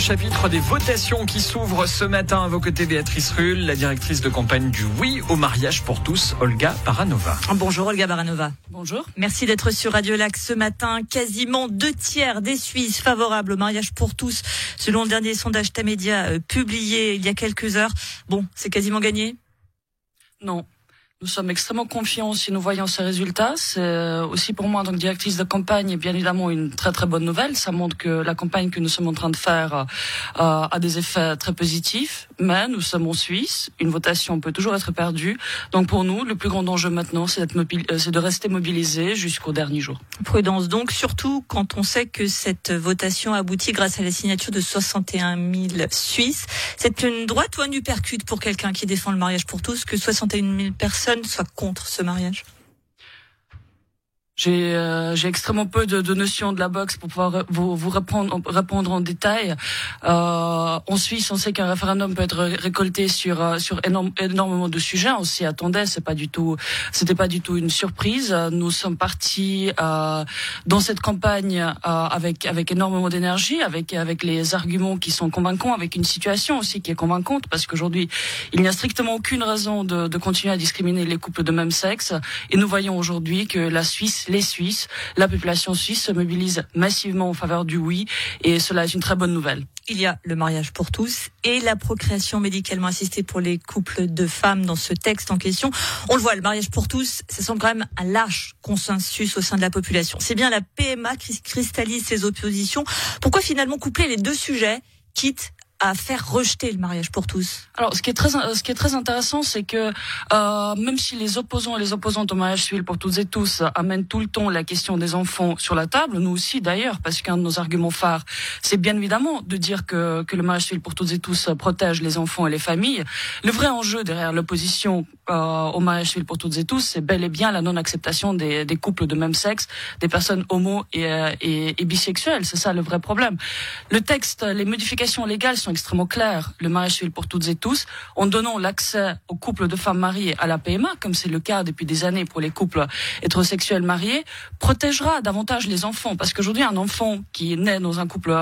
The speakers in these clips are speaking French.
chapitre des votations qui s'ouvrent ce matin à vos côtés, Béatrice Rull, la directrice de campagne du Oui au mariage pour tous, Olga Baranova. Bonjour Olga Baranova. Bonjour. Merci d'être sur Radio Lac ce matin. Quasiment deux tiers des Suisses favorables au mariage pour tous, selon le dernier sondage Tamedia euh, publié il y a quelques heures. Bon, c'est quasiment gagné? Non. Nous sommes extrêmement confiants si nous voyons ces résultats. C'est euh, aussi pour moi, donc directrice de campagne, bien évidemment une très très bonne nouvelle. Ça montre que la campagne que nous sommes en train de faire euh, a des effets très positifs. Mais nous sommes en Suisse, une votation peut toujours être perdue. Donc pour nous, le plus grand enjeu maintenant, c'est euh, de rester mobilisé jusqu'au dernier jour. Prudence donc, surtout quand on sait que cette votation aboutit grâce à la signature de 61 000 Suisses. C'est une droite ou un uppercut pour quelqu'un qui défend le mariage pour tous que 61 000 personnes? Soit contre ce mariage j'ai euh, extrêmement peu de, de, notions de la boxe pour pouvoir vous, vous répondre, répondre en détail. Euh, en Suisse, on sait qu'un référendum peut être récolté sur euh, sur énormément de sujets. On s'y attendait. C'est pas du tout c'était pas du tout une surprise. Nous sommes partis euh, dans cette campagne euh, avec avec énormément d'énergie, avec avec les arguments qui sont convaincants, avec une situation aussi qui est convaincante parce qu'aujourd'hui il n'y a strictement aucune raison de, de continuer à discriminer les couples de même sexe. Et nous voyons aujourd'hui que la Suisse les Suisses, la population suisse se mobilise massivement en faveur du oui et cela est une très bonne nouvelle. Il y a le mariage pour tous et la procréation médicalement assistée pour les couples de femmes dans ce texte en question. On le voit, le mariage pour tous, ça semble quand même un large consensus au sein de la population. C'est bien la PMA qui cristallise ses oppositions. Pourquoi finalement coupler les deux sujets, quitte à faire rejeter le mariage pour tous Alors, ce qui est très, ce qui est très intéressant, c'est que euh, même si les opposants et les opposantes au mariage civil pour toutes et tous amènent tout le temps la question des enfants sur la table, nous aussi d'ailleurs, parce qu'un de nos arguments phares, c'est bien évidemment de dire que, que le mariage civil pour toutes et tous protège les enfants et les familles. Le vrai enjeu derrière l'opposition euh, au mariage civil pour toutes et tous, c'est bel et bien la non-acceptation des, des, couples de même sexe, des personnes homo et, euh, et, et bisexuelles. C'est ça le vrai problème. Le texte, les modifications légales sont extrêmement clair, le mariage civil pour toutes et tous, en donnant l'accès aux couples de femmes mariées à la PMA, comme c'est le cas depuis des années pour les couples hétérosexuels mariés, protégera davantage les enfants. Parce qu'aujourd'hui, un enfant qui né dans un couple,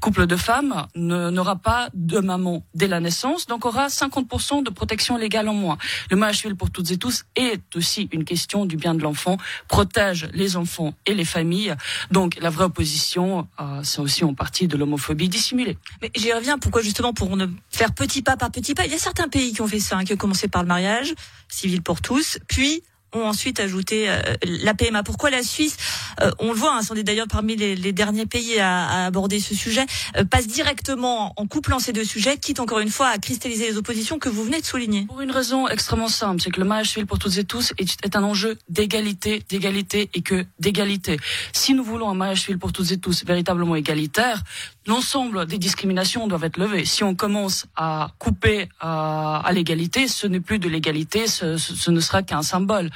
couple de femmes n'aura pas de maman dès la naissance, donc aura 50% de protection légale en moins. Le mariage civil pour toutes et tous est aussi une question du bien de l'enfant, protège les enfants et les familles. Donc la vraie opposition, euh, c'est aussi en partie de l'homophobie dissimulée. Mais j'y reviens, pourquoi justement pour ne faire petit pas par petit pas? Il y a certains pays qui ont fait ça, hein, qui ont commencé par le mariage civil pour tous, puis ont ensuite ajouté euh, la PMA. Pourquoi la Suisse, euh, on le voit, hein, sont d'ailleurs parmi les, les, derniers pays à, à aborder ce sujet, euh, passe directement en couplant ces deux sujets, quitte encore une fois à cristalliser les oppositions que vous venez de souligner Pour une raison extrêmement simple, c'est que le mariage civil pour toutes et tous est, est un enjeu d'égalité, d'égalité et que d'égalité. Si nous voulons un mariage civil pour toutes et tous véritablement égalitaire, l'ensemble des discriminations doivent être levées. Si on commence à couper à, à l'égalité, ce n'est plus de l'égalité, ce, ce, ce, ne sera qu'un symbole.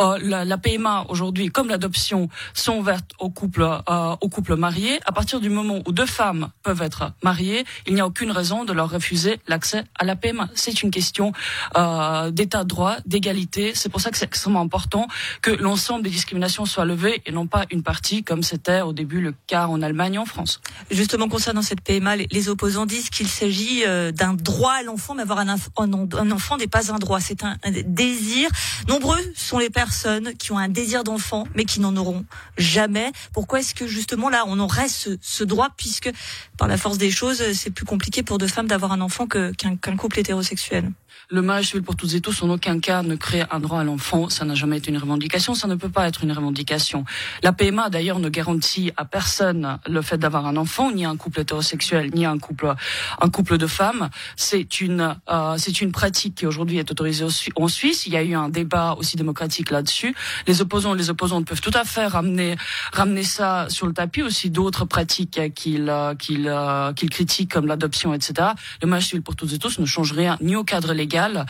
Euh, la, PMA aujourd'hui, comme l'adoption, sont ouvertes aux couples, euh, aux couples mariés. À partir du moment où deux femmes peuvent être mariées, il n'y a aucune raison de leur refuser l'accès à la PMA. C'est une question euh, d'état de droit, d'égalité. C'est pour ça que c'est extrêmement important que l'ensemble des discriminations soient levées et non pas une partie comme c'était au début le cas en Allemagne et en France. Justement, concernant cette PMA, les, opposants disent qu'il s'agit euh, d'un droit à l'enfant, mais avoir un, enfant n'est pas un droit, c'est un, un désir. Nombreux sont les personnes qui ont un désir d'enfant, mais qui n'en auront jamais. Pourquoi est-ce que justement là, on aurait ce, ce, droit, puisque par la force des choses, c'est plus compliqué pour deux femmes d'avoir un enfant qu'un qu couple hétérosexuel? Le mariage civil pour toutes et tous, en aucun cas, ne crée un droit à l'enfant. Ça n'a jamais été une revendication. Ça ne peut pas être une revendication. La PMA, d'ailleurs, ne garantit à personne le fait d'avoir un enfant, ni un couple hétérosexuel, ni un couple, un couple de femmes. C'est une, euh, c'est une pratique qui aujourd'hui est autorisée en Suisse. Il y a eu un débat aussi démocratique là-dessus. Les opposants les opposantes peuvent tout à fait ramener, ramener ça sur le tapis. Aussi d'autres pratiques qu'ils, qu'ils, qu'ils critiquent comme l'adoption, etc. Le mariage civil pour toutes et tous ne change rien, ni au cadre légal légal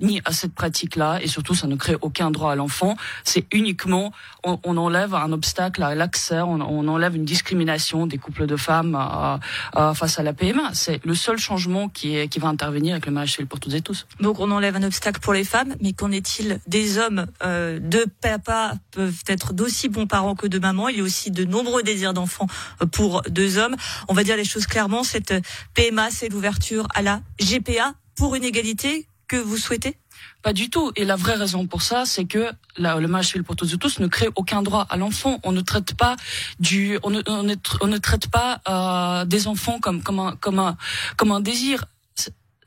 ni à cette pratique-là, et surtout ça ne crée aucun droit à l'enfant. C'est uniquement on, on, enlève un obstacle à l'accès, on, on, enlève une discrimination des couples de femmes face à la PMA. C'est le seul changement qui, est, qui va intervenir avec le mariage civil pour toutes et tous. Donc on enlève un obstacle pour les femmes, mais qu'en est-il des hommes? Euh, De papa peuvent être d'aussi bons parents que de maman. Il y a aussi de nombreux désirs d'enfants euh, pour deux hommes. On va dire les choses clairement. Cette PMA, c'est l'ouverture à la GPA pour une égalité que vous souhaitez? Pas du tout. Et la vraie raison pour ça, c'est que le mariage civil pour tous et tous ne crée aucun droit à l'enfant. On ne traite pas du, on ne, on ne, traite pas euh, des enfants comme comme un comme un comme un désir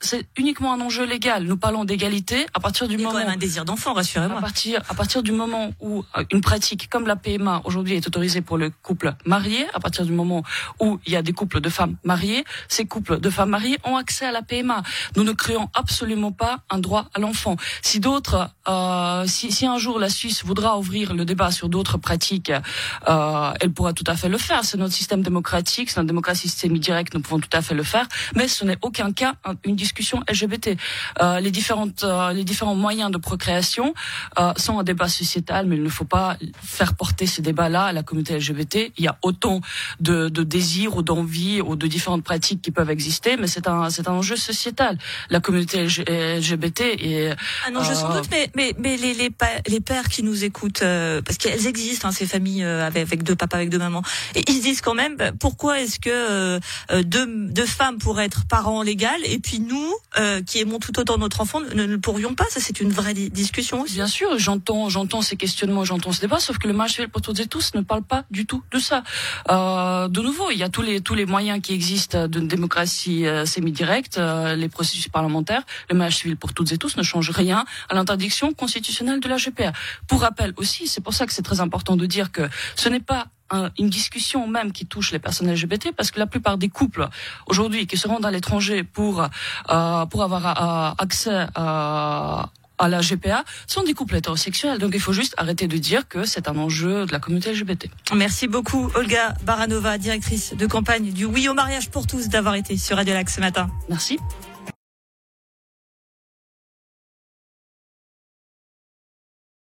c'est uniquement un enjeu légal. Nous parlons d'égalité à partir du moment. Quand même un désir d'enfant, rassurez-moi. À partir, à partir du moment où euh, une pratique comme la PMA aujourd'hui est autorisée pour le couple marié, à partir du moment où il y a des couples de femmes mariées, ces couples de femmes mariées ont accès à la PMA. Nous ne créons absolument pas un droit à l'enfant. Si d'autres, euh, si, si, un jour la Suisse voudra ouvrir le débat sur d'autres pratiques, euh, elle pourra tout à fait le faire. C'est notre système démocratique, c'est notre démocratie semi-directe, nous pouvons tout à fait le faire. Mais ce n'est aucun cas une discussion discussion LGBT. Euh, les différentes, euh, les différents moyens de procréation euh, sont un débat sociétal, mais il ne faut pas faire porter ces débats-là à la communauté LGBT. Il y a autant de, de désirs ou d'envies ou de différentes pratiques qui peuvent exister, mais c'est un, c'est un enjeu sociétal. La communauté LGBT est un enjeu sans doute, mais, mais, mais les, les, les pères qui nous écoutent, parce qu'elles existent, hein, ces familles avec, avec deux papas, avec deux mamans, et ils se disent quand même, bah, pourquoi est-ce que deux, deux femmes pourraient être parents légales et puis nous nous, euh, qui aimons tout autant notre enfant, ne, ne pourrions pas Ça, c'est une vraie discussion Bien sûr, j'entends, j'entends ces questionnements, j'entends ce débat, sauf que le civil pour toutes et tous ne parle pas du tout de ça. Euh, de nouveau, il y a tous les tous les moyens qui existent d'une démocratie euh, semi-directe, les processus parlementaires. Le mariage civil pour toutes et tous ne change rien à l'interdiction constitutionnelle de la GPA. Pour rappel aussi, c'est pour ça que c'est très important de dire que ce n'est pas une discussion même qui touche les personnes LGBT parce que la plupart des couples aujourd'hui qui se rendent à l'étranger pour euh, pour avoir euh, accès à à la GPA sont des couples hétérosexuels. Donc il faut juste arrêter de dire que c'est un enjeu de la communauté LGBT. Merci beaucoup Olga Baranova, directrice de campagne du Oui au mariage pour tous, d'avoir été sur Radio Lac ce matin. Merci.